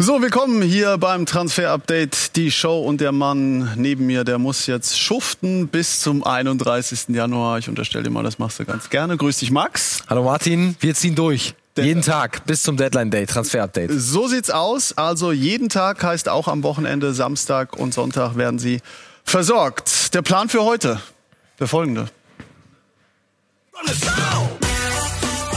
So, willkommen hier beim Transfer Update. Die Show und der Mann neben mir, der muss jetzt schuften bis zum 31. Januar. Ich unterstelle dir mal, das machst du ganz gerne. Grüß dich, Max. Hallo Martin, wir ziehen durch. Jeden Tag bis zum Deadline Day, Transfer Update. So sieht's aus. Also jeden Tag heißt auch am Wochenende, Samstag und Sonntag werden Sie versorgt. Der Plan für heute, der folgende.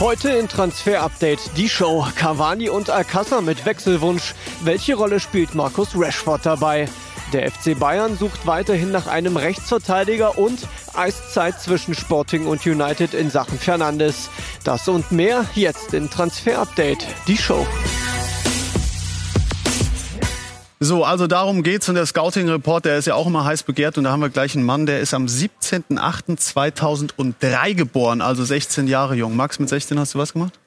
Heute in Transfer Update die Show Cavani und Alcázar mit Wechselwunsch. Welche Rolle spielt Markus Rashford dabei? Der FC Bayern sucht weiterhin nach einem Rechtsverteidiger und Eiszeit zwischen Sporting und United in Sachen Fernandes. Das und mehr jetzt in Transfer Update, die Show. So, also darum geht's und der Scouting Report, der ist ja auch immer heiß begehrt und da haben wir gleich einen Mann, der ist am 17.08.2003 geboren, also 16 Jahre jung. Max, mit 16 hast du was gemacht?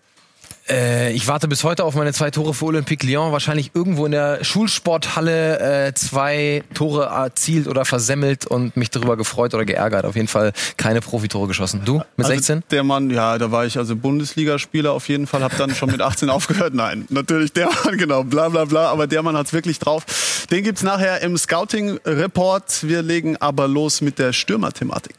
Äh, ich warte bis heute auf meine zwei Tore für Olympique Lyon. Wahrscheinlich irgendwo in der Schulsporthalle äh, zwei Tore erzielt oder versemmelt und mich darüber gefreut oder geärgert. Auf jeden Fall keine Profitore geschossen. Du mit also 16? Der Mann, ja, da war ich also Bundesligaspieler auf jeden Fall, habe dann schon mit 18 aufgehört. Nein, natürlich der Mann, genau, bla bla bla, aber der Mann hat's wirklich drauf. Den gibt's nachher im Scouting Report. Wir legen aber los mit der Stürmerthematik.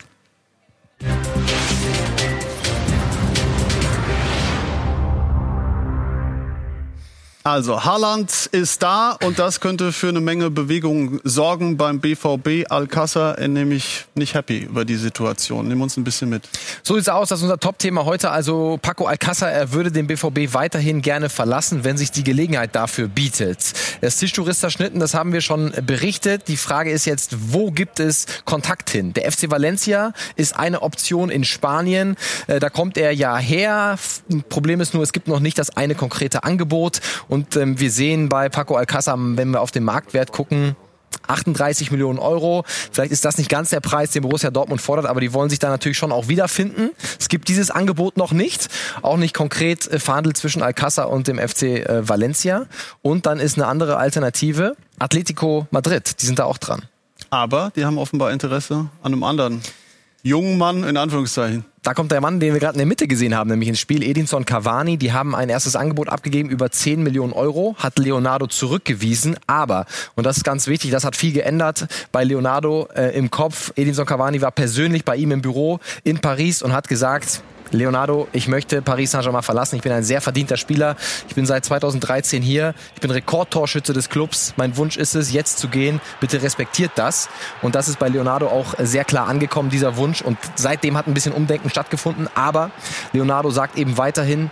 Also, Haaland ist da und das könnte für eine Menge Bewegung sorgen beim BVB. Alcázar nämlich nicht happy über die Situation. Nimm uns ein bisschen mit. So sieht's aus, das ist unser Top-Thema heute. Also Paco Alcázar, er würde den BVB weiterhin gerne verlassen, wenn sich die Gelegenheit dafür bietet. Das Tischtuch ist zerschnitten, das haben wir schon berichtet. Die Frage ist jetzt, wo gibt es Kontakt hin? Der FC Valencia ist eine Option in Spanien. Äh, da kommt er ja her. Problem ist nur, es gibt noch nicht das eine konkrete Angebot. Ähm, wir sehen bei Paco Alcázar, wenn wir auf den Marktwert gucken, 38 Millionen Euro. Vielleicht ist das nicht ganz der Preis, den Borussia Dortmund fordert, aber die wollen sich da natürlich schon auch wiederfinden. Es gibt dieses Angebot noch nicht, auch nicht konkret äh, verhandelt zwischen Alcázar und dem FC äh, Valencia. Und dann ist eine andere Alternative Atletico Madrid. Die sind da auch dran. Aber die haben offenbar Interesse an einem anderen jungen Mann in Anführungszeichen. Da kommt der Mann, den wir gerade in der Mitte gesehen haben, nämlich ins Spiel. Edinson Cavani, die haben ein erstes Angebot abgegeben über 10 Millionen Euro, hat Leonardo zurückgewiesen. Aber, und das ist ganz wichtig, das hat viel geändert bei Leonardo äh, im Kopf. Edinson Cavani war persönlich bei ihm im Büro in Paris und hat gesagt, Leonardo, ich möchte Paris Saint-Germain verlassen. Ich bin ein sehr verdienter Spieler. Ich bin seit 2013 hier. Ich bin Rekordtorschütze des Clubs. Mein Wunsch ist es, jetzt zu gehen. Bitte respektiert das. Und das ist bei Leonardo auch sehr klar angekommen, dieser Wunsch. Und seitdem hat ein bisschen Umdenken stattgefunden. Aber Leonardo sagt eben weiterhin,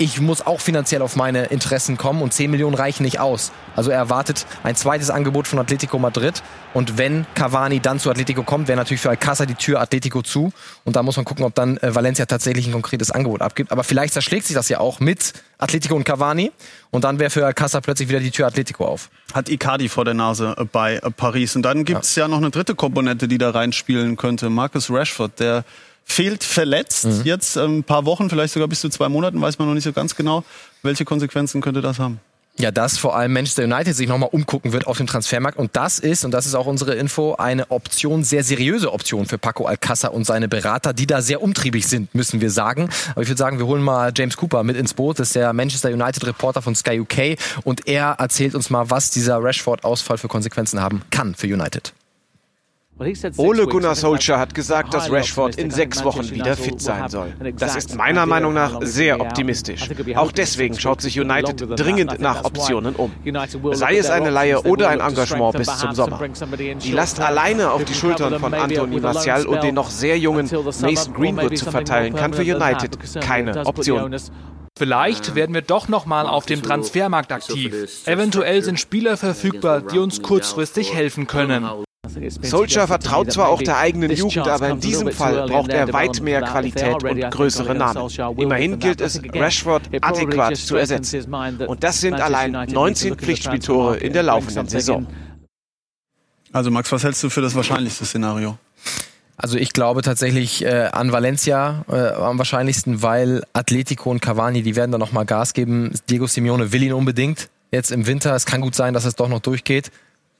ich muss auch finanziell auf meine Interessen kommen und 10 Millionen reichen nicht aus. Also er erwartet ein zweites Angebot von Atletico Madrid und wenn Cavani dann zu Atletico kommt, wäre natürlich für Alcázar die Tür Atletico zu und da muss man gucken, ob dann äh, Valencia tatsächlich ein konkretes Angebot abgibt. Aber vielleicht zerschlägt sich das ja auch mit Atletico und Cavani und dann wäre für Alcázar plötzlich wieder die Tür Atletico auf. Hat Icardi vor der Nase äh, bei äh, Paris und dann gibt's ja. ja noch eine dritte Komponente, die da reinspielen könnte. Marcus Rashford, der fehlt verletzt. Mhm. Jetzt ähm, ein paar Wochen, vielleicht sogar bis zu zwei Monaten, weiß man noch nicht so ganz genau. Welche Konsequenzen könnte das haben? Ja, dass vor allem Manchester United sich nochmal umgucken wird auf dem Transfermarkt. Und das ist, und das ist auch unsere Info, eine Option, sehr seriöse Option für Paco Alcázar und seine Berater, die da sehr umtriebig sind, müssen wir sagen. Aber ich würde sagen, wir holen mal James Cooper mit ins Boot. Das ist der Manchester United Reporter von Sky UK. Und er erzählt uns mal, was dieser Rashford-Ausfall für Konsequenzen haben kann für United. Ole Gunnar Solskjaer hat gesagt, dass Rashford in sechs Wochen wieder fit sein soll. Das ist meiner Meinung nach sehr optimistisch. Auch deswegen schaut sich United dringend nach Optionen um. Sei es eine Leihe oder ein Engagement bis zum Sommer. Die Last alleine auf die Schultern von Anthony Martial und den noch sehr jungen Mason Greenwood zu verteilen, kann für United keine Option. Vielleicht werden wir doch noch mal auf dem Transfermarkt aktiv. Eventuell sind Spieler verfügbar, die uns kurzfristig helfen können. Solskjaer vertraut zwar auch der eigenen Jugend, aber in diesem Fall braucht er weit mehr Qualität und größere Namen. Immerhin gilt es, Rashford adäquat zu ersetzen. Und das sind allein 19 Pflichtspieltore in der laufenden Saison. Also Max, was hältst du für das wahrscheinlichste Szenario? Also ich glaube tatsächlich äh, an Valencia äh, am wahrscheinlichsten, weil Atletico und Cavani, die werden da nochmal Gas geben. Diego Simeone will ihn unbedingt. Jetzt im Winter, es kann gut sein, dass es doch noch durchgeht.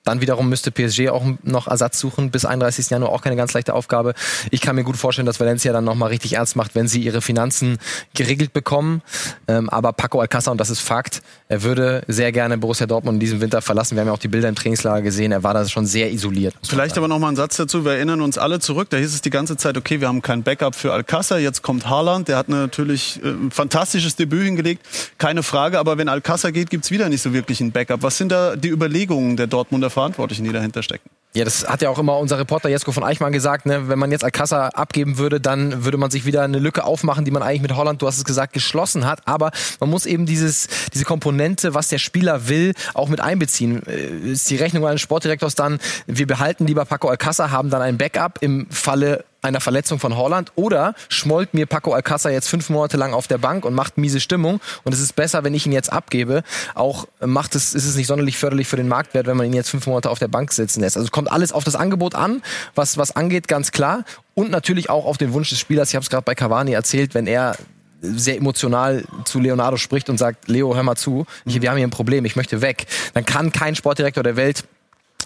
Dann wiederum müsste PSG auch noch Ersatz suchen. Bis 31. Januar auch keine ganz leichte Aufgabe. Ich kann mir gut vorstellen, dass Valencia dann nochmal richtig ernst macht, wenn sie ihre Finanzen geregelt bekommen. Ähm, aber Paco Alcázar, und das ist Fakt, er würde sehr gerne Borussia Dortmund in diesem Winter verlassen. Wir haben ja auch die Bilder im Trainingslager gesehen. Er war da schon sehr isoliert. Vielleicht aber noch mal ein Satz dazu. Wir erinnern uns alle zurück. Da hieß es die ganze Zeit, okay, wir haben kein Backup für Alcázar. Jetzt kommt Haaland. Der hat natürlich äh, ein fantastisches Debüt hingelegt. Keine Frage. Aber wenn Alcázar geht, gibt's wieder nicht so wirklich ein Backup. Was sind da die Überlegungen der Dortmunder Verantwortlichen, die dahinter stecken? Ja, das hat ja auch immer unser Reporter Jesko von Eichmann gesagt, ne? wenn man jetzt Alcázar abgeben würde, dann würde man sich wieder eine Lücke aufmachen, die man eigentlich mit Holland, du hast es gesagt, geschlossen hat. Aber man muss eben dieses, diese Komponente, was der Spieler will, auch mit einbeziehen. Äh, ist die Rechnung eines Sportdirektors dann, wir behalten lieber Paco Alcázar, haben dann ein Backup im Falle einer Verletzung von Holland oder schmollt mir Paco Alcázar jetzt fünf Monate lang auf der Bank und macht miese Stimmung und es ist besser, wenn ich ihn jetzt abgebe. Auch macht es, ist es nicht sonderlich förderlich für den Marktwert, wenn man ihn jetzt fünf Monate auf der Bank sitzen lässt. Also kommt alles auf das Angebot an, was, was angeht, ganz klar. Und natürlich auch auf den Wunsch des Spielers. Ich habe es gerade bei Cavani erzählt, wenn er sehr emotional zu Leonardo spricht und sagt, Leo, hör mal zu, wir haben hier ein Problem, ich möchte weg, dann kann kein Sportdirektor der Welt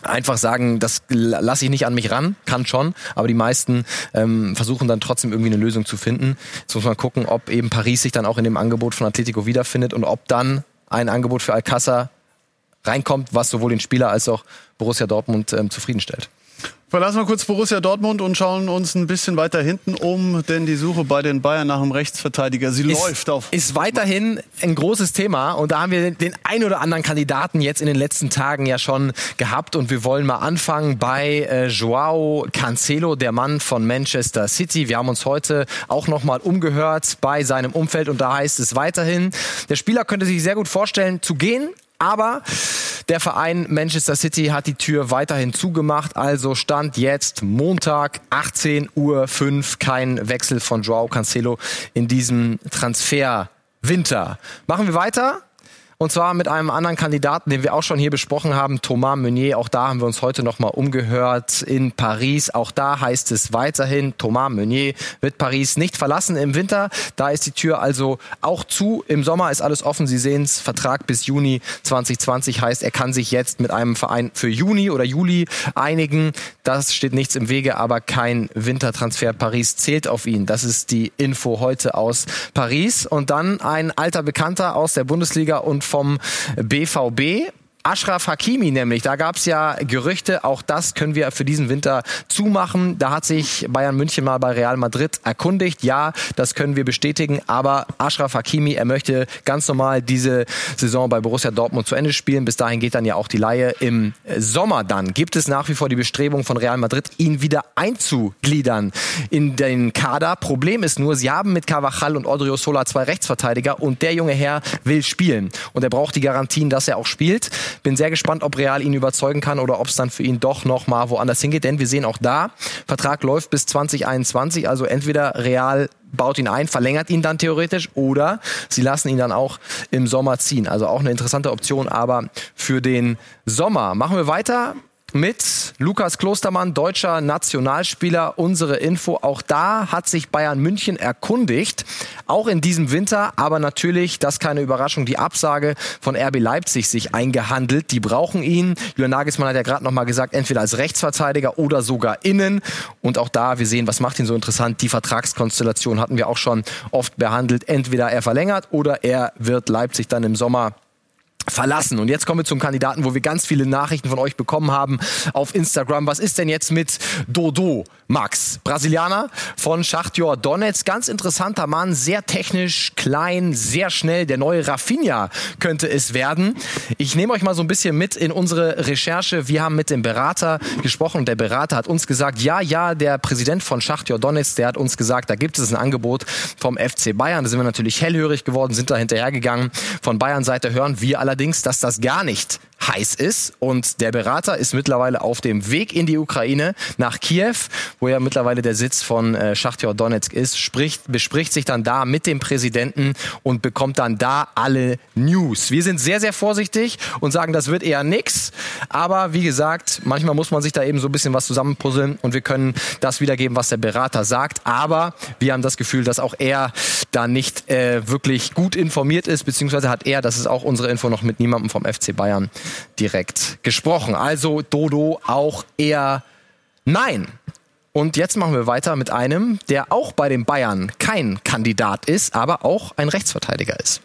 einfach sagen, das lasse ich nicht an mich ran, kann schon, aber die meisten ähm, versuchen dann trotzdem irgendwie eine Lösung zu finden. Jetzt muss man gucken, ob eben Paris sich dann auch in dem Angebot von Atletico wiederfindet und ob dann ein Angebot für Alcázar reinkommt, was sowohl den Spieler als auch Borussia Dortmund ähm, zufriedenstellt. Verlassen wir kurz Borussia Dortmund und schauen uns ein bisschen weiter hinten um, denn die Suche bei den Bayern nach einem Rechtsverteidiger, sie ist, läuft auf. Ist weiterhin ein großes Thema und da haben wir den ein oder anderen Kandidaten jetzt in den letzten Tagen ja schon gehabt und wir wollen mal anfangen bei äh, Joao Cancelo, der Mann von Manchester City. Wir haben uns heute auch nochmal umgehört bei seinem Umfeld und da heißt es weiterhin, der Spieler könnte sich sehr gut vorstellen zu gehen, aber der Verein Manchester City hat die Tür weiterhin zugemacht. Also stand jetzt Montag 18.05 Uhr kein Wechsel von Joao Cancelo in diesem Transferwinter. Machen wir weiter und zwar mit einem anderen Kandidaten, den wir auch schon hier besprochen haben, Thomas Meunier. Auch da haben wir uns heute nochmal umgehört in Paris. Auch da heißt es weiterhin, Thomas Meunier wird Paris nicht verlassen im Winter. Da ist die Tür also auch zu. Im Sommer ist alles offen. Sie sehen es, Vertrag bis Juni 2020 heißt, er kann sich jetzt mit einem Verein für Juni oder Juli einigen. Das steht nichts im Wege, aber kein Wintertransfer. Paris zählt auf ihn. Das ist die Info heute aus Paris. Und dann ein alter Bekannter aus der Bundesliga und vom BVB. Ashraf Hakimi nämlich, da gab es ja Gerüchte, auch das können wir für diesen Winter zumachen. Da hat sich Bayern München mal bei Real Madrid erkundigt. Ja, das können wir bestätigen, aber Ashraf Hakimi, er möchte ganz normal diese Saison bei Borussia Dortmund zu Ende spielen. Bis dahin geht dann ja auch die Laie im Sommer dann. Gibt es nach wie vor die Bestrebung von Real Madrid, ihn wieder einzugliedern in den Kader. Problem ist nur, sie haben mit Carvajal und Odrio Sola zwei Rechtsverteidiger und der junge Herr will spielen. Und er braucht die Garantien, dass er auch spielt. Bin sehr gespannt, ob Real ihn überzeugen kann oder ob es dann für ihn doch noch mal woanders hingeht. Denn wir sehen auch da, Vertrag läuft bis 2021. Also entweder Real baut ihn ein, verlängert ihn dann theoretisch oder sie lassen ihn dann auch im Sommer ziehen. Also auch eine interessante Option, aber für den Sommer. Machen wir weiter mit Lukas Klostermann, deutscher Nationalspieler. Unsere Info. Auch da hat sich Bayern München erkundigt. Auch in diesem Winter. Aber natürlich, das keine Überraschung, die Absage von RB Leipzig sich eingehandelt. Die brauchen ihn. Julian Nagelsmann hat ja gerade noch mal gesagt, entweder als Rechtsverteidiger oder sogar innen. Und auch da, wir sehen, was macht ihn so interessant. Die Vertragskonstellation hatten wir auch schon oft behandelt. Entweder er verlängert oder er wird Leipzig dann im Sommer verlassen. Und jetzt kommen wir zum Kandidaten, wo wir ganz viele Nachrichten von euch bekommen haben auf Instagram. Was ist denn jetzt mit Dodo, Max? Brasilianer von Schachtjor Donetsk. Ganz interessanter Mann, sehr technisch, klein, sehr schnell. Der neue Rafinha könnte es werden. Ich nehme euch mal so ein bisschen mit in unsere Recherche. Wir haben mit dem Berater gesprochen und der Berater hat uns gesagt, ja, ja, der Präsident von Schachtjor Donetsk, der hat uns gesagt, da gibt es ein Angebot vom FC Bayern. Da sind wir natürlich hellhörig geworden, sind da hinterhergegangen. Von Bayern Seite hören wir allerdings allerdings, dass das gar nicht heiß ist. Und der Berater ist mittlerweile auf dem Weg in die Ukraine nach Kiew, wo ja mittlerweile der Sitz von äh, Schachtjor Donetsk ist, spricht, bespricht sich dann da mit dem Präsidenten und bekommt dann da alle News. Wir sind sehr, sehr vorsichtig und sagen, das wird eher nix. Aber wie gesagt, manchmal muss man sich da eben so ein bisschen was zusammenpuzzeln und wir können das wiedergeben, was der Berater sagt. Aber wir haben das Gefühl, dass auch er da nicht äh, wirklich gut informiert ist, beziehungsweise hat er, das ist auch unsere Info, noch mit niemandem vom FC Bayern direkt gesprochen. Also Dodo auch eher nein. Und jetzt machen wir weiter mit einem, der auch bei den Bayern kein Kandidat ist, aber auch ein Rechtsverteidiger ist.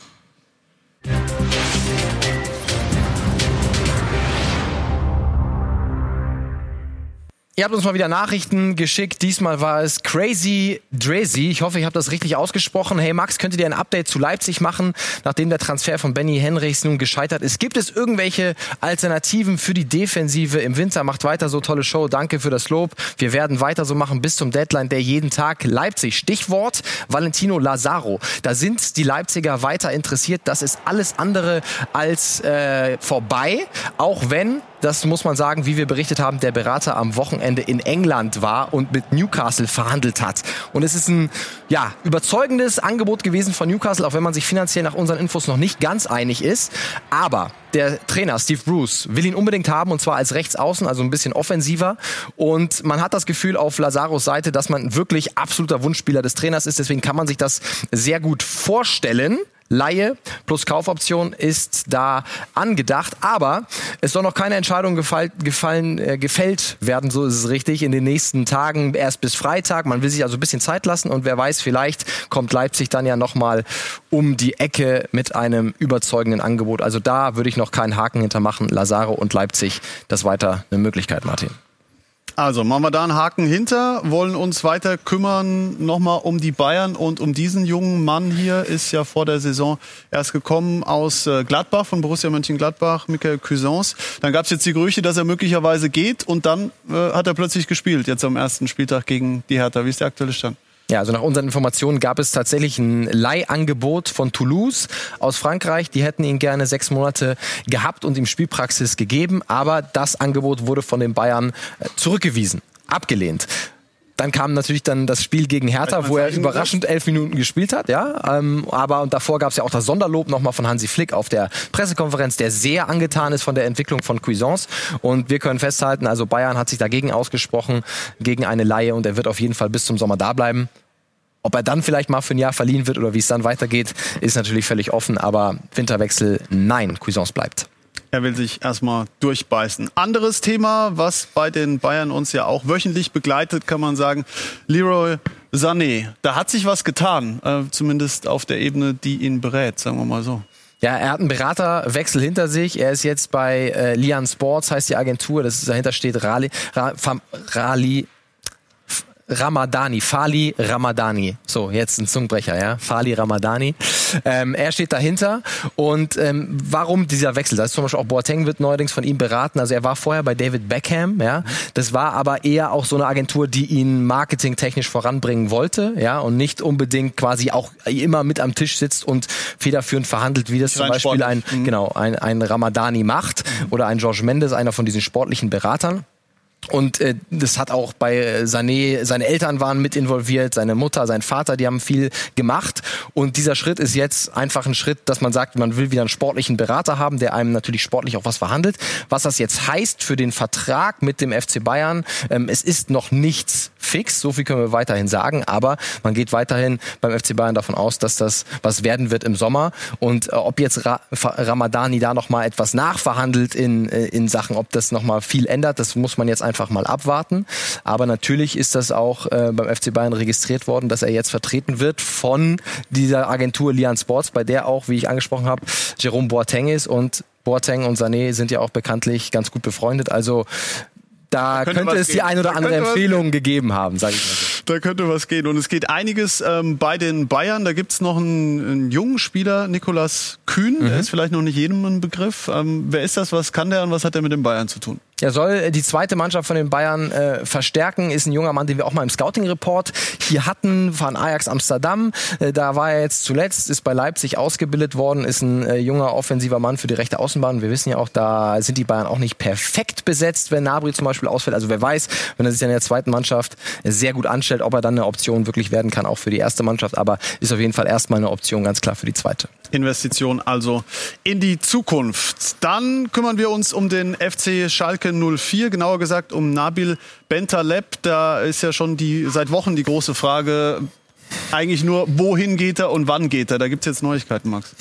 Ihr habt uns mal wieder Nachrichten geschickt. Diesmal war es Crazy Drazy. Ich hoffe, ich habe das richtig ausgesprochen. Hey Max, könnt ihr ein Update zu Leipzig machen, nachdem der Transfer von Benny Henrichs nun gescheitert ist? Gibt es irgendwelche Alternativen für die Defensive im Winter? Macht weiter so tolle Show. Danke für das Lob. Wir werden weiter so machen bis zum Deadline der jeden Tag Leipzig. Stichwort Valentino Lazaro. Da sind die Leipziger weiter interessiert. Das ist alles andere als äh, vorbei. Auch wenn das muss man sagen, wie wir berichtet haben, der Berater am Wochenende in England war und mit Newcastle verhandelt hat. Und es ist ein ja, überzeugendes Angebot gewesen von Newcastle, auch wenn man sich finanziell nach unseren Infos noch nicht ganz einig ist. Aber der Trainer Steve Bruce will ihn unbedingt haben und zwar als Rechtsaußen, also ein bisschen offensiver. Und man hat das Gefühl auf Lazaros Seite, dass man wirklich absoluter Wunschspieler des Trainers ist. Deswegen kann man sich das sehr gut vorstellen. Laie plus Kaufoption ist da angedacht, aber es soll noch keine Entscheidung gefall, gefallen, äh, gefällt werden, so ist es richtig, in den nächsten Tagen, erst bis Freitag. Man will sich also ein bisschen Zeit lassen und wer weiß, vielleicht kommt Leipzig dann ja nochmal um die Ecke mit einem überzeugenden Angebot. Also da würde ich noch keinen Haken hintermachen. Lazaro und Leipzig, das weiter eine Möglichkeit, Martin. Also machen wir da einen Haken hinter, wollen uns weiter kümmern nochmal um die Bayern und um diesen jungen Mann hier, ist ja vor der Saison erst gekommen aus äh, Gladbach, von Borussia Mönchengladbach, Michael Cuisance. Dann gab es jetzt die Gerüchte, dass er möglicherweise geht und dann äh, hat er plötzlich gespielt, jetzt am ersten Spieltag gegen die Hertha. Wie ist der aktuelle Stand? Ja, also nach unseren Informationen gab es tatsächlich ein Leihangebot von Toulouse aus Frankreich. Die hätten ihn gerne sechs Monate gehabt und ihm Spielpraxis gegeben, aber das Angebot wurde von den Bayern äh, zurückgewiesen, abgelehnt. Dann kam natürlich dann das Spiel gegen Hertha, wo er überraschend elf Minuten gespielt hat, ja. Ähm, aber und davor gab es ja auch das Sonderlob nochmal von Hansi Flick auf der Pressekonferenz, der sehr angetan ist von der Entwicklung von Cuisance. Und wir können festhalten, also Bayern hat sich dagegen ausgesprochen, gegen eine Laie und er wird auf jeden Fall bis zum Sommer da bleiben. Ob er dann vielleicht mal für ein Jahr verliehen wird oder wie es dann weitergeht, ist natürlich völlig offen. Aber Winterwechsel, nein, Cuisance bleibt. Er will sich erstmal durchbeißen. Anderes Thema, was bei den Bayern uns ja auch wöchentlich begleitet, kann man sagen, Leroy Sané. Da hat sich was getan, äh, zumindest auf der Ebene, die ihn berät, sagen wir mal so. Ja, er hat einen Beraterwechsel hinter sich. Er ist jetzt bei äh, Lian Sports, heißt die Agentur. Das dahinter steht Rali, Rali Ramadani, Fali Ramadani. So, jetzt ein Zungenbrecher, ja. Fali Ramadani. Ähm, er steht dahinter. Und ähm, warum dieser Wechsel? Das ist zum Beispiel auch Boateng wird neuerdings von ihm beraten. Also er war vorher bei David Beckham, ja. Das war aber eher auch so eine Agentur, die ihn marketingtechnisch voranbringen wollte, ja, und nicht unbedingt quasi auch immer mit am Tisch sitzt und federführend verhandelt, wie das zum Beispiel ein, mhm. genau, ein, ein Ramadani macht oder ein George Mendes, einer von diesen sportlichen Beratern. Und äh, das hat auch bei äh, Sané, seine Eltern waren mit involviert, seine Mutter, sein Vater, die haben viel gemacht. Und dieser Schritt ist jetzt einfach ein Schritt, dass man sagt, man will wieder einen sportlichen Berater haben, der einem natürlich sportlich auch was verhandelt. Was das jetzt heißt für den Vertrag mit dem FC Bayern, ähm, es ist noch nichts fix, so viel können wir weiterhin sagen, aber man geht weiterhin beim FC Bayern davon aus, dass das was werden wird im Sommer. Und äh, ob jetzt Ra Ramadani da nochmal etwas nachverhandelt in, äh, in Sachen, ob das nochmal viel ändert, das muss man jetzt einfach mal abwarten. Aber natürlich ist das auch äh, beim FC Bayern registriert worden, dass er jetzt vertreten wird von dieser Agentur Lian Sports, bei der auch, wie ich angesprochen habe, Jerome Boateng ist und Boateng und Sané sind ja auch bekanntlich ganz gut befreundet. Also da, da könnte, könnte es gehen. die ein oder da andere Empfehlung gegeben haben, sage ich mal so. Da könnte was gehen. Und es geht einiges ähm, bei den Bayern. Da gibt's noch einen, einen jungen Spieler, Nikolas Kühn. Mhm. Der ist vielleicht noch nicht jedem ein Begriff. Ähm, wer ist das? Was kann der und was hat er mit den Bayern zu tun? Er soll die zweite Mannschaft von den Bayern äh, verstärken, ist ein junger Mann, den wir auch mal im Scouting-Report hier hatten von Ajax Amsterdam. Äh, da war er jetzt zuletzt, ist bei Leipzig ausgebildet worden, ist ein äh, junger offensiver Mann für die rechte Außenbahn. Wir wissen ja auch, da sind die Bayern auch nicht perfekt besetzt, wenn Nabri zum Beispiel ausfällt. Also wer weiß, wenn er sich dann in der zweiten Mannschaft sehr gut anstellt, ob er dann eine Option wirklich werden kann, auch für die erste Mannschaft. Aber ist auf jeden Fall erstmal eine Option ganz klar für die zweite. Investition also in die Zukunft. Dann kümmern wir uns um den FC Schalke 04, genauer gesagt um Nabil Bentaleb. Da ist ja schon die, seit Wochen die große Frage, eigentlich nur, wohin geht er und wann geht er? Da gibt es jetzt Neuigkeiten, Max.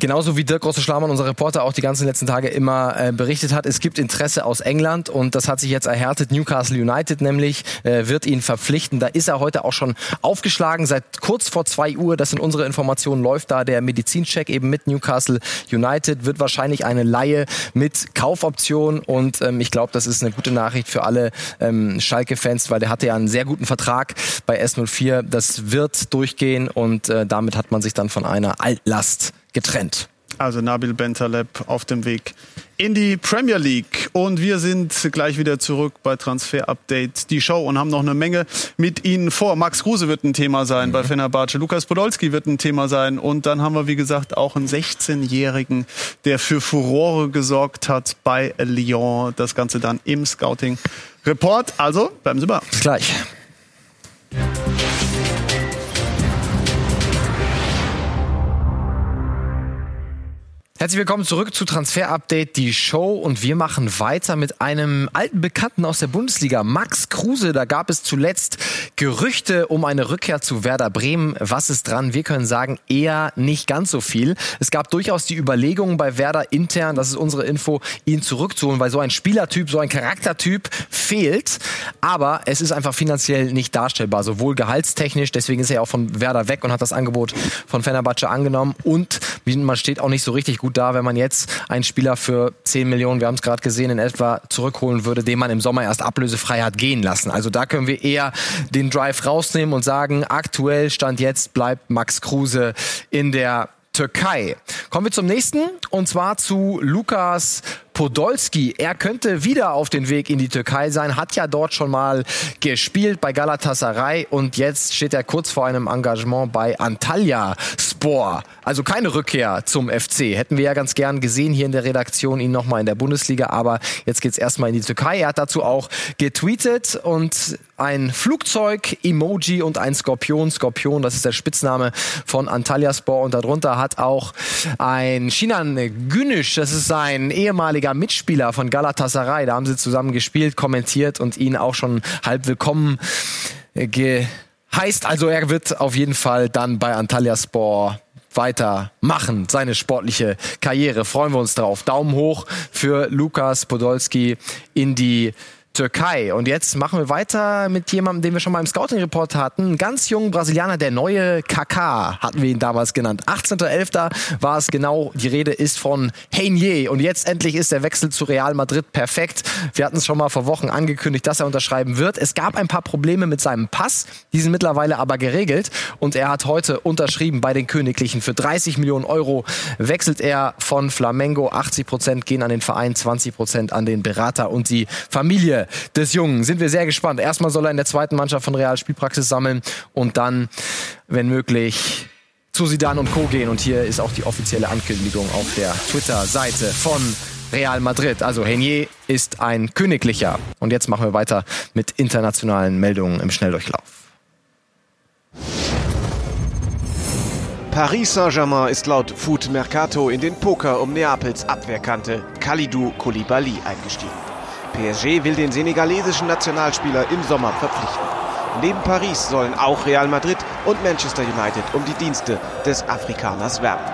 Genauso wie Dirk Grosse-Schlamann, unser Reporter, auch die ganzen letzten Tage immer äh, berichtet hat, es gibt Interesse aus England und das hat sich jetzt erhärtet. Newcastle United nämlich äh, wird ihn verpflichten. Da ist er heute auch schon aufgeschlagen, seit kurz vor zwei Uhr. Das sind unsere Informationen. Läuft da der Medizincheck eben mit Newcastle United. Wird wahrscheinlich eine Laie mit Kaufoption und ähm, ich glaube, das ist eine gute Nachricht für alle ähm, Schalke-Fans, weil der hatte ja einen sehr guten Vertrag bei S04. Das wird durchgehen und äh, damit hat man sich dann von einer Altlast getrennt. Also Nabil Bentaleb auf dem Weg in die Premier League. Und wir sind gleich wieder zurück bei Transfer Update, die Show, und haben noch eine Menge mit Ihnen vor. Max Kruse wird ein Thema sein mhm. bei Fenerbahce. Lukas Podolski wird ein Thema sein. Und dann haben wir, wie gesagt, auch einen 16-Jährigen, der für Furore gesorgt hat bei Lyon. Das Ganze dann im Scouting Report. Also, bleiben Sie bei. Bis gleich. Herzlich willkommen zurück zu Transfer Update, die Show. Und wir machen weiter mit einem alten Bekannten aus der Bundesliga, Max Kruse. Da gab es zuletzt Gerüchte um eine Rückkehr zu Werder Bremen. Was ist dran? Wir können sagen, eher nicht ganz so viel. Es gab durchaus die Überlegungen bei Werder intern, das ist unsere Info, ihn zurückzuholen, weil so ein Spielertyp, so ein Charaktertyp fehlt. Aber es ist einfach finanziell nicht darstellbar, sowohl gehaltstechnisch, deswegen ist er auch von Werder weg und hat das Angebot von Fenerbahce angenommen. Und man steht auch nicht so richtig gut da, wenn man jetzt einen Spieler für 10 Millionen, wir haben es gerade gesehen, in etwa zurückholen würde, den man im Sommer erst ablösefrei hat gehen lassen. Also da können wir eher den Drive rausnehmen und sagen, aktuell Stand jetzt bleibt Max Kruse in der Türkei. Kommen wir zum nächsten und zwar zu Lukas Podolski. Er könnte wieder auf den Weg in die Türkei sein, hat ja dort schon mal gespielt bei Galatasaray und jetzt steht er kurz vor einem Engagement bei Antalya Spor. Also keine Rückkehr zum FC. Hätten wir ja ganz gern gesehen hier in der Redaktion, ihn nochmal in der Bundesliga, aber jetzt geht's erstmal in die Türkei. Er hat dazu auch getweetet und ein Flugzeug-Emoji und ein Skorpion. Skorpion, das ist der Spitzname von Antalya Spor und darunter hat auch ein Shinan Günisch, das ist sein ehemaliger ehemaliger Mitspieler von Galatasaray. Da haben sie zusammen gespielt, kommentiert und ihn auch schon halb willkommen äh, geheißt. Also er wird auf jeden Fall dann bei Antalya Sport weitermachen, seine sportliche Karriere. Freuen wir uns drauf. Daumen hoch für Lukas Podolski in die Türkei. Und jetzt machen wir weiter mit jemandem, den wir schon mal im Scouting-Report hatten. Ganz jungen Brasilianer, der neue KK, hatten wir ihn damals genannt. 18.11. war es genau, die Rede ist von Heinier. Und jetzt endlich ist der Wechsel zu Real Madrid perfekt. Wir hatten es schon mal vor Wochen angekündigt, dass er unterschreiben wird. Es gab ein paar Probleme mit seinem Pass, die sind mittlerweile aber geregelt. Und er hat heute unterschrieben bei den Königlichen. Für 30 Millionen Euro wechselt er von Flamengo. 80 Prozent gehen an den Verein, 20 Prozent an den Berater und die Familie des Jungen. Sind wir sehr gespannt. Erstmal soll er in der zweiten Mannschaft von Real Spielpraxis sammeln und dann, wenn möglich, zu Sidan und Co. gehen. Und hier ist auch die offizielle Ankündigung auf der Twitter-Seite von Real Madrid. Also Henier ist ein Königlicher. Und jetzt machen wir weiter mit internationalen Meldungen im Schnelldurchlauf. Paris Saint-Germain ist laut Food Mercato in den Poker um Neapels Abwehrkante Kalidou Koulibaly eingestiegen. PSG will den senegalesischen Nationalspieler im Sommer verpflichten. Neben Paris sollen auch Real Madrid und Manchester United um die Dienste des Afrikaners werben.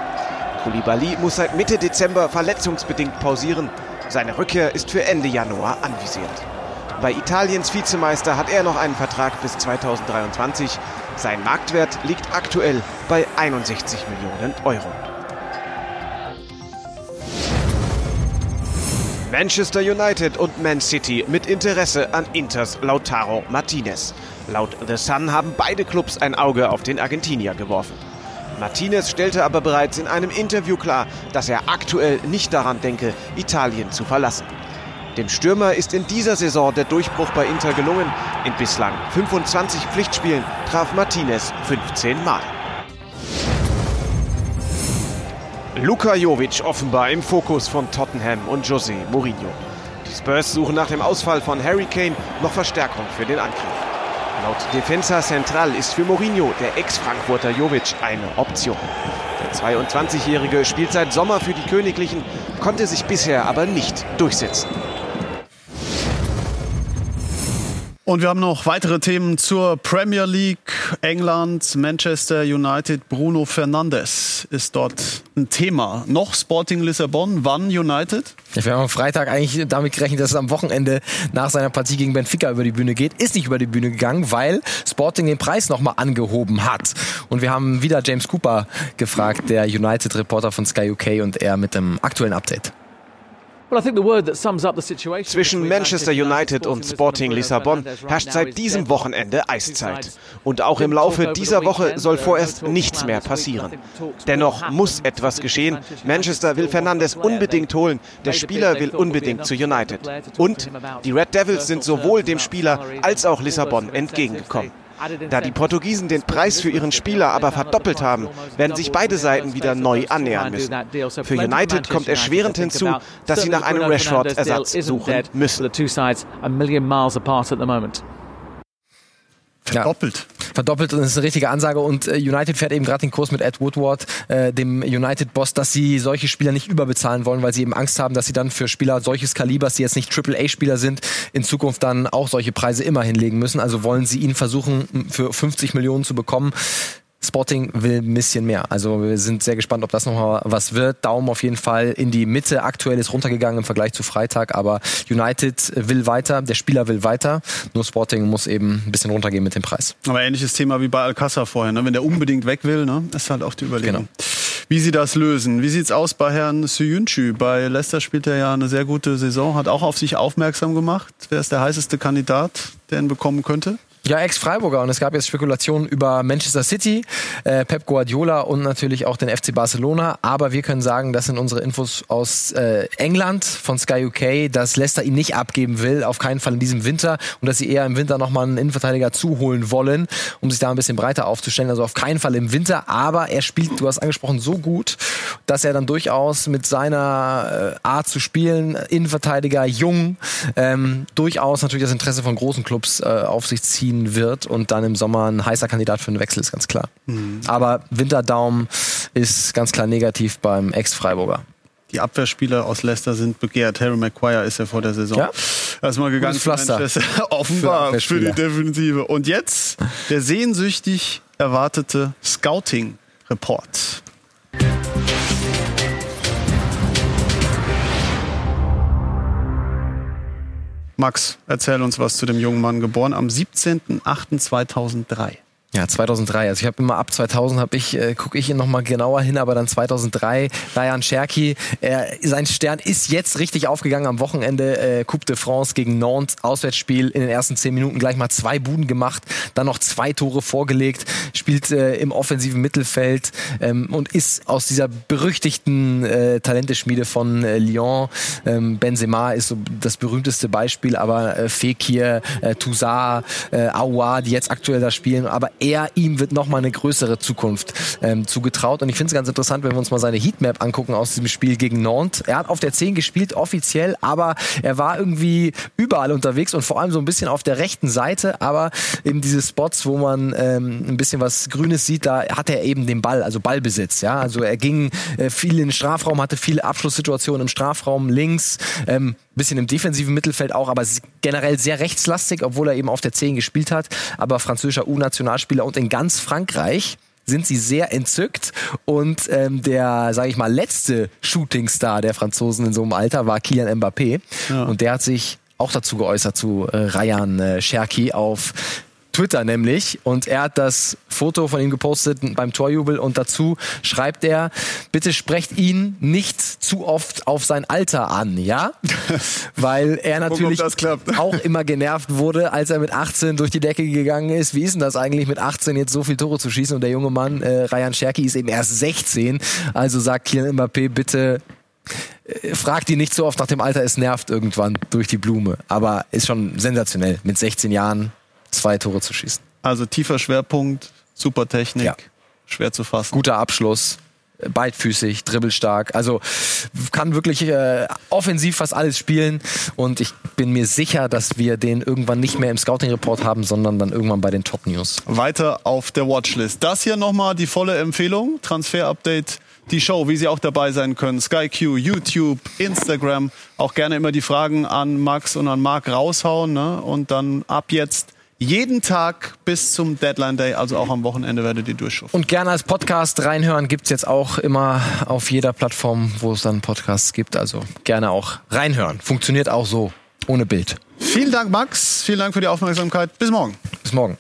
Koulibaly muss seit Mitte Dezember verletzungsbedingt pausieren. Seine Rückkehr ist für Ende Januar anvisiert. Bei Italiens Vizemeister hat er noch einen Vertrag bis 2023. Sein Marktwert liegt aktuell bei 61 Millionen Euro. Manchester United und Man City mit Interesse an Inters Lautaro Martinez. Laut The Sun haben beide Clubs ein Auge auf den Argentinier geworfen. Martinez stellte aber bereits in einem Interview klar, dass er aktuell nicht daran denke, Italien zu verlassen. Dem Stürmer ist in dieser Saison der Durchbruch bei Inter gelungen. In bislang 25 Pflichtspielen traf Martinez 15 Mal. Luka Jovic offenbar im Fokus von Tottenham und José Mourinho. Die Spurs suchen nach dem Ausfall von Harry Kane noch Verstärkung für den Angriff. Laut Defensa Central ist für Mourinho der Ex-Frankfurter Jovic eine Option. Der 22-Jährige spielt seit Sommer für die Königlichen, konnte sich bisher aber nicht durchsetzen. Und wir haben noch weitere Themen zur Premier League, England, Manchester United. Bruno Fernandes ist dort ein Thema. Noch Sporting Lissabon, wann United? Wir haben am Freitag eigentlich damit gerechnet, dass es am Wochenende nach seiner Partie gegen Benfica über die Bühne geht. Ist nicht über die Bühne gegangen, weil Sporting den Preis nochmal angehoben hat. Und wir haben wieder James Cooper gefragt, der United-Reporter von Sky UK und er mit dem aktuellen Update. Zwischen Manchester United und Sporting Lissabon herrscht seit diesem Wochenende Eiszeit. Und auch im Laufe dieser Woche soll vorerst nichts mehr passieren. Dennoch muss etwas geschehen. Manchester will Fernandes unbedingt holen. Der Spieler will unbedingt zu United. Und die Red Devils sind sowohl dem Spieler als auch Lissabon entgegengekommen. Da die Portugiesen den Preis für ihren Spieler aber verdoppelt haben, werden sich beide Seiten wieder neu annähern müssen. Für United kommt erschwerend hinzu, dass sie nach einem Rashford-Ersatz suchen müssen. Verdoppelt. Ja, verdoppelt, das ist eine richtige Ansage. Und äh, United fährt eben gerade den Kurs mit Ed Woodward, äh, dem United-Boss, dass sie solche Spieler nicht überbezahlen wollen, weil sie eben Angst haben, dass sie dann für Spieler solches Kalibers, die jetzt nicht Triple-A-Spieler sind, in Zukunft dann auch solche Preise immer hinlegen müssen. Also wollen sie ihn versuchen, für 50 Millionen zu bekommen. Sporting will ein bisschen mehr. Also wir sind sehr gespannt, ob das nochmal was wird. Daumen auf jeden Fall in die Mitte. Aktuell ist runtergegangen im Vergleich zu Freitag, aber United will weiter, der Spieler will weiter. Nur Sporting muss eben ein bisschen runtergehen mit dem Preis. Aber ähnliches Thema wie bei Alcázar vorher. Ne? Wenn der unbedingt weg will, ne? ist halt auch die Überlegung. Genau. Wie sie das lösen. Wie sieht's aus bei Herrn Suyunchu? Bei Leicester spielt er ja eine sehr gute Saison, hat auch auf sich aufmerksam gemacht. Wer ist der heißeste Kandidat, der ihn bekommen könnte? Ja, Ex-Freiburger. Und es gab jetzt Spekulationen über Manchester City, äh, Pep Guardiola und natürlich auch den FC Barcelona. Aber wir können sagen, das sind unsere Infos aus äh, England von Sky UK, dass Leicester ihn nicht abgeben will, auf keinen Fall in diesem Winter. Und dass sie eher im Winter nochmal einen Innenverteidiger zuholen wollen, um sich da ein bisschen breiter aufzustellen. Also auf keinen Fall im Winter. Aber er spielt, du hast angesprochen, so gut, dass er dann durchaus mit seiner äh, Art zu spielen, Innenverteidiger, jung, ähm, durchaus natürlich das Interesse von großen Clubs äh, auf sich zieht wird und dann im Sommer ein heißer Kandidat für einen Wechsel ist, ganz klar. Mhm. Aber Winterdaum ist ganz klar negativ beim Ex-Freiburger. Die Abwehrspieler aus Leicester sind begehrt. Harry Maguire ist ja vor der Saison ja? erstmal gegangen. Pflaster. Offenbar für, für die Defensive. Und jetzt der sehnsüchtig erwartete Scouting-Report. Max, erzähl uns was zu dem jungen Mann, geboren am 17.08.2003. Ja, 2003. Also ich habe immer ab 2000 habe ich äh, gucke ich noch mal genauer hin, aber dann 2003 Ryan Cherky, er, sein Stern ist jetzt richtig aufgegangen am Wochenende äh, Coupe de France gegen Nantes Auswärtsspiel in den ersten zehn Minuten gleich mal zwei Buden gemacht, dann noch zwei Tore vorgelegt, spielt äh, im offensiven Mittelfeld ähm, und ist aus dieser berüchtigten äh, Talenteschmiede von äh, Lyon. Ähm, Benzema ist so das berühmteste Beispiel, aber äh, Fekir, äh, Toussaint, äh, Aouar, die jetzt aktuell da spielen, aber er, ihm wird nochmal eine größere Zukunft ähm, zugetraut. Und ich finde es ganz interessant, wenn wir uns mal seine Heatmap angucken aus diesem Spiel gegen Nantes. Er hat auf der 10 gespielt, offiziell, aber er war irgendwie überall unterwegs und vor allem so ein bisschen auf der rechten Seite. Aber eben diese Spots, wo man ähm, ein bisschen was Grünes sieht, da hat er eben den Ball, also Ballbesitz. Ja, also er ging äh, viel in den Strafraum, hatte viele Abschlusssituationen im Strafraum links. Ähm, bisschen im defensiven Mittelfeld auch, aber generell sehr rechtslastig, obwohl er eben auf der 10 gespielt hat. Aber französischer U-Nationalspieler und in ganz Frankreich sind sie sehr entzückt. Und ähm, der, sage ich mal, letzte Shootingstar der Franzosen in so einem Alter war Kylian Mbappé. Ja. und der hat sich auch dazu geäußert zu äh, Rayan äh, Cherki auf Twitter nämlich. Und er hat das Foto von ihm gepostet beim Torjubel. Und dazu schreibt er, bitte sprecht ihn nicht zu oft auf sein Alter an, ja? Weil er natürlich auch immer genervt wurde, als er mit 18 durch die Decke gegangen ist. Wie ist denn das eigentlich mit 18 jetzt so viel Tore zu schießen? Und der junge Mann, äh, Ryan Cherky, ist eben erst 16, also sagt Kylian Mbappé, bitte äh, fragt ihn nicht so oft nach dem Alter, es nervt irgendwann durch die Blume. Aber ist schon sensationell, mit 16 Jahren zwei Tore zu schießen. Also tiefer Schwerpunkt, super Technik, ja. schwer zu fassen. Guter Abschluss, beidfüßig, dribbelstark. Also kann wirklich äh, offensiv fast alles spielen. Und ich bin mir sicher, dass wir den irgendwann nicht mehr im Scouting-Report haben, sondern dann irgendwann bei den Top News. Weiter auf der Watchlist. Das hier nochmal die volle Empfehlung. Transfer-Update die Show, wie Sie auch dabei sein können. SkyQ, YouTube, Instagram. Auch gerne immer die Fragen an Max und an Marc raushauen. Ne? Und dann ab jetzt jeden Tag bis zum Deadline Day, also auch am Wochenende werdet ihr durchschuften. Und gerne als Podcast reinhören gibt es jetzt auch immer auf jeder Plattform, wo es dann Podcasts gibt. Also gerne auch reinhören. Funktioniert auch so, ohne Bild. Vielen Dank, Max. Vielen Dank für die Aufmerksamkeit. Bis morgen. Bis morgen.